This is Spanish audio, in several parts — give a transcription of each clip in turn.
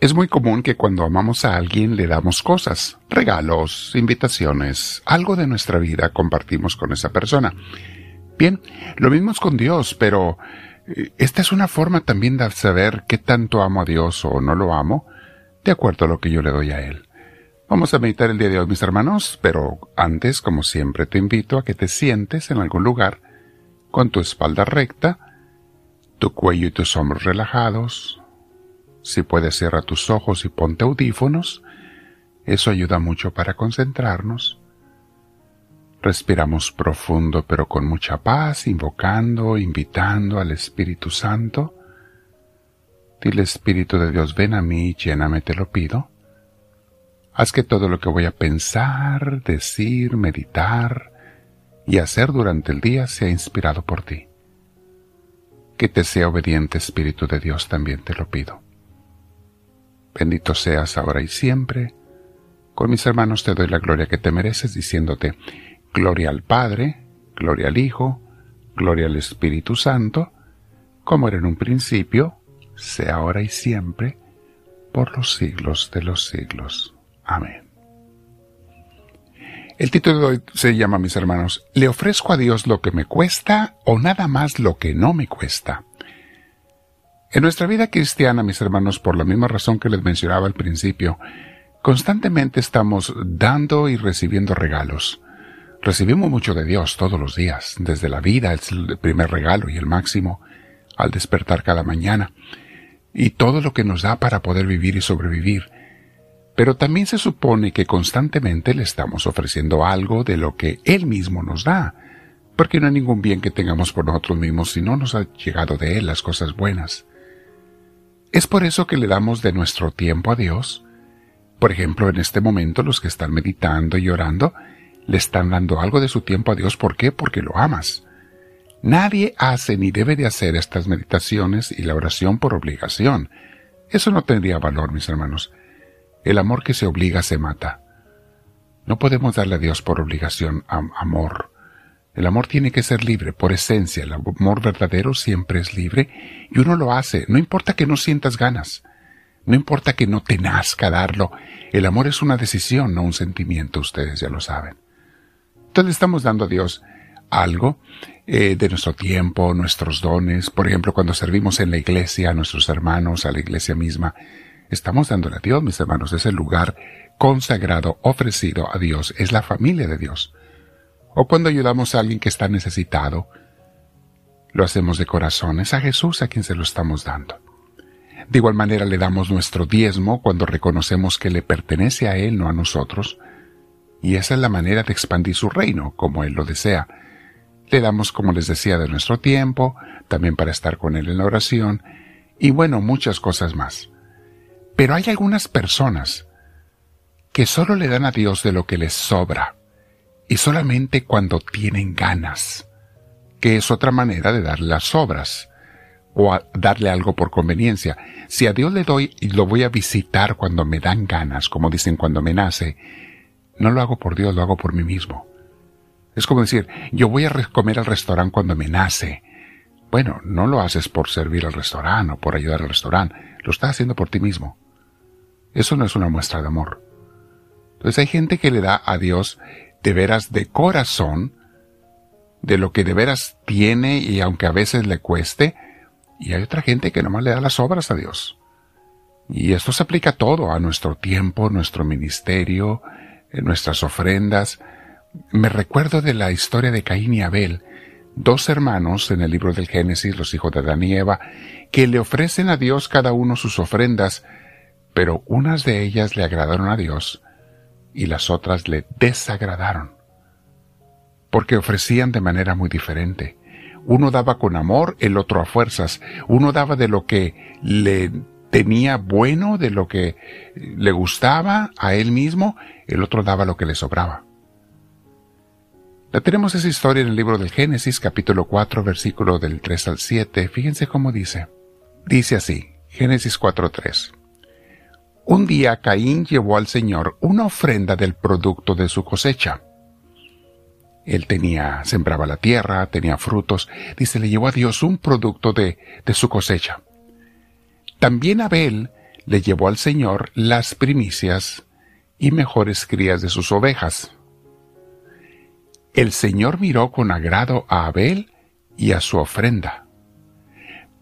Es muy común que cuando amamos a alguien le damos cosas, regalos, invitaciones, algo de nuestra vida compartimos con esa persona. Bien, lo mismo es con Dios, pero eh, esta es una forma también de saber qué tanto amo a Dios o no lo amo, de acuerdo a lo que yo le doy a Él. Vamos a meditar el día de hoy, mis hermanos, pero antes, como siempre, te invito a que te sientes en algún lugar con tu espalda recta, tu cuello y tus hombros relajados. Si puedes, cierra tus ojos y ponte audífonos. Eso ayuda mucho para concentrarnos. Respiramos profundo pero con mucha paz, invocando, invitando al Espíritu Santo. Dile Espíritu de Dios, ven a mí, lléname, te lo pido. Haz que todo lo que voy a pensar, decir, meditar y hacer durante el día sea inspirado por ti. Que te sea obediente Espíritu de Dios también te lo pido. Bendito seas ahora y siempre. Con mis hermanos te doy la gloria que te mereces diciéndote, Gloria al Padre, gloria al Hijo, gloria al Espíritu Santo, como era en un principio, sea ahora y siempre, por los siglos de los siglos. Amén. El título de hoy se llama, mis hermanos, ¿Le ofrezco a Dios lo que me cuesta o nada más lo que no me cuesta? En nuestra vida cristiana, mis hermanos, por la misma razón que les mencionaba al principio, constantemente estamos dando y recibiendo regalos. Recibimos mucho de Dios todos los días, desde la vida es el primer regalo y el máximo, al despertar cada mañana, y todo lo que nos da para poder vivir y sobrevivir. Pero también se supone que constantemente le estamos ofreciendo algo de lo que Él mismo nos da, porque no hay ningún bien que tengamos por nosotros mismos si no nos ha llegado de Él las cosas buenas. Es por eso que le damos de nuestro tiempo a Dios. Por ejemplo, en este momento los que están meditando y orando, le están dando algo de su tiempo a Dios. ¿Por qué? Porque lo amas. Nadie hace ni debe de hacer estas meditaciones y la oración por obligación. Eso no tendría valor, mis hermanos. El amor que se obliga se mata. No podemos darle a Dios por obligación amor. El amor tiene que ser libre, por esencia. El amor verdadero siempre es libre y uno lo hace. No importa que no sientas ganas. No importa que no te nazca darlo. El amor es una decisión, no un sentimiento, ustedes ya lo saben. Entonces estamos dando a Dios algo eh, de nuestro tiempo, nuestros dones. Por ejemplo, cuando servimos en la iglesia, a nuestros hermanos, a la iglesia misma, estamos dándole a Dios, mis hermanos. Es el lugar consagrado, ofrecido a Dios. Es la familia de Dios. O cuando ayudamos a alguien que está necesitado, lo hacemos de corazón. Es a Jesús a quien se lo estamos dando. De igual manera le damos nuestro diezmo cuando reconocemos que le pertenece a Él, no a nosotros, y esa es la manera de expandir su reino, como Él lo desea. Le damos, como les decía, de nuestro tiempo, también para estar con Él en la oración, y bueno, muchas cosas más. Pero hay algunas personas que solo le dan a Dios de lo que les sobra, y solamente cuando tienen ganas, que es otra manera de darle las sobras, o darle algo por conveniencia. Si a Dios le doy y lo voy a visitar cuando me dan ganas, como dicen cuando me nace, no lo hago por Dios, lo hago por mí mismo. Es como decir, yo voy a comer al restaurante cuando me nace. Bueno, no lo haces por servir al restaurante o por ayudar al restaurante, lo estás haciendo por ti mismo. Eso no es una muestra de amor. Entonces hay gente que le da a Dios de veras de corazón, de lo que de veras tiene y aunque a veces le cueste, y hay otra gente que nomás le da las obras a Dios. Y esto se aplica a todo, a nuestro tiempo, nuestro ministerio, en nuestras ofrendas. Me recuerdo de la historia de Caín y Abel, dos hermanos en el libro del Génesis, los hijos de Adán y Eva, que le ofrecen a Dios cada uno sus ofrendas, pero unas de ellas le agradaron a Dios y las otras le desagradaron, porque ofrecían de manera muy diferente. Uno daba con amor, el otro a fuerzas. Uno daba de lo que le tenía bueno, de lo que le gustaba a él mismo, el otro daba lo que le sobraba. La tenemos esa historia en el libro del Génesis capítulo 4 versículo del 3 al 7. Fíjense cómo dice. Dice así, Génesis 4.3. Un día Caín llevó al Señor una ofrenda del producto de su cosecha. Él tenía, sembraba la tierra, tenía frutos, dice, le llevó a Dios un producto de, de su cosecha. También Abel le llevó al Señor las primicias y mejores crías de sus ovejas. El Señor miró con agrado a Abel y a su ofrenda,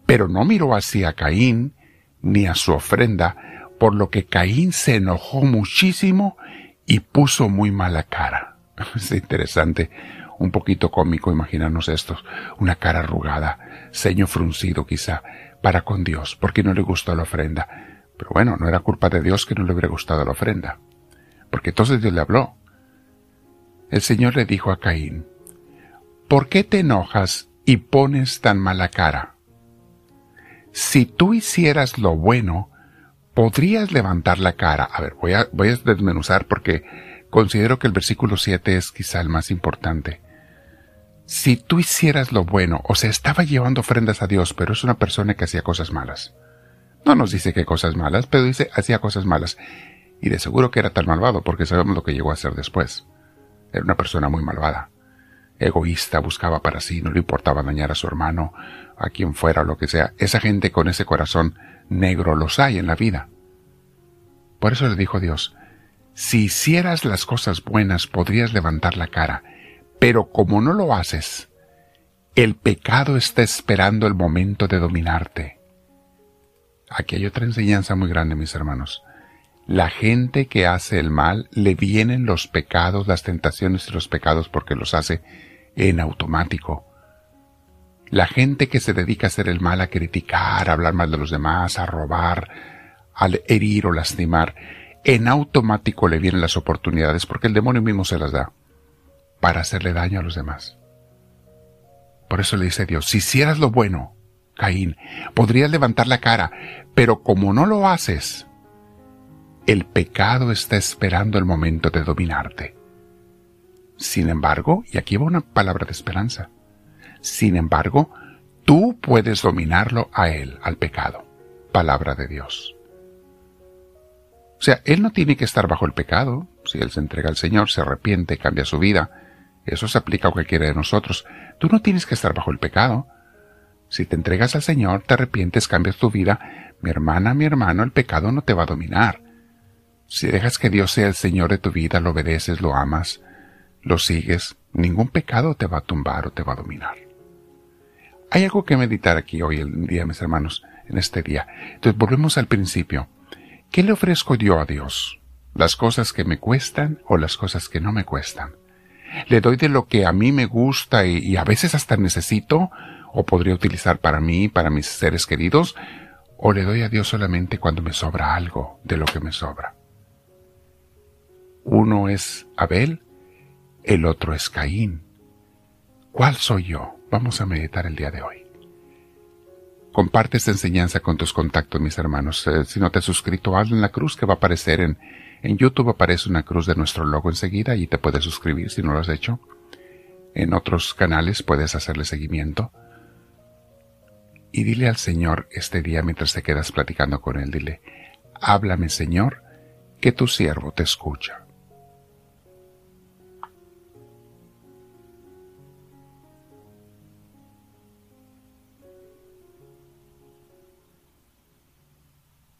pero no miró así a Caín ni a su ofrenda, por lo que Caín se enojó muchísimo y puso muy mala cara. Es interesante, un poquito cómico imaginarnos esto, una cara arrugada, ceño fruncido quizá, para con Dios, porque no le gustó la ofrenda. Pero bueno, no era culpa de Dios que no le hubiera gustado la ofrenda, porque entonces Dios le habló. El Señor le dijo a Caín, ¿por qué te enojas y pones tan mala cara? Si tú hicieras lo bueno, podrías levantar la cara. A ver, voy a, voy a desmenuzar porque considero que el versículo 7 es quizá el más importante. Si tú hicieras lo bueno, o sea, estaba llevando ofrendas a Dios, pero es una persona que hacía cosas malas. No nos dice que cosas malas, pero dice hacía cosas malas. Y de seguro que era tan malvado, porque sabemos lo que llegó a hacer después. Era una persona muy malvada. Egoísta, buscaba para sí, no le importaba dañar a su hermano, a quien fuera o lo que sea. Esa gente con ese corazón negro los hay en la vida. Por eso le dijo Dios, si hicieras las cosas buenas podrías levantar la cara, pero como no lo haces, el pecado está esperando el momento de dominarte Aquí hay otra enseñanza muy grande, mis hermanos. La gente que hace el mal le vienen los pecados, las tentaciones y los pecados porque los hace en automático. La gente que se dedica a hacer el mal, a criticar, a hablar mal de los demás, a robar, a herir o lastimar, en automático le vienen las oportunidades porque el demonio mismo se las da para hacerle daño a los demás. Por eso le dice Dios, si hicieras lo bueno, Caín, podrías levantar la cara, pero como no lo haces, el pecado está esperando el momento de dominarte. Sin embargo, y aquí va una palabra de esperanza, sin embargo, tú puedes dominarlo a él, al pecado. Palabra de Dios. O sea, él no tiene que estar bajo el pecado. Si él se entrega al Señor, se arrepiente, cambia su vida. Eso se aplica a cualquiera de nosotros. Tú no tienes que estar bajo el pecado. Si te entregas al Señor, te arrepientes, cambias tu vida, mi hermana, mi hermano, el pecado no te va a dominar. Si dejas que Dios sea el Señor de tu vida, lo obedeces, lo amas, lo sigues, ningún pecado te va a tumbar o te va a dominar. Hay algo que meditar aquí hoy, el día, mis hermanos, en este día. Entonces volvemos al principio. ¿Qué le ofrezco yo a Dios? ¿Las cosas que me cuestan o las cosas que no me cuestan? ¿Le doy de lo que a mí me gusta y, y a veces hasta necesito? o podría utilizar para mí, para mis seres queridos, o le doy a Dios solamente cuando me sobra algo de lo que me sobra. Uno es Abel, el otro es Caín. ¿Cuál soy yo? Vamos a meditar el día de hoy. Comparte esta enseñanza con tus contactos, mis hermanos. Eh, si no te has suscrito, hazlo en la cruz que va a aparecer en, en YouTube. Aparece una cruz de nuestro logo enseguida y te puedes suscribir si no lo has hecho. En otros canales puedes hacerle seguimiento y dile al Señor este día mientras te quedas platicando con Él, dile, háblame Señor, que tu siervo te escucha.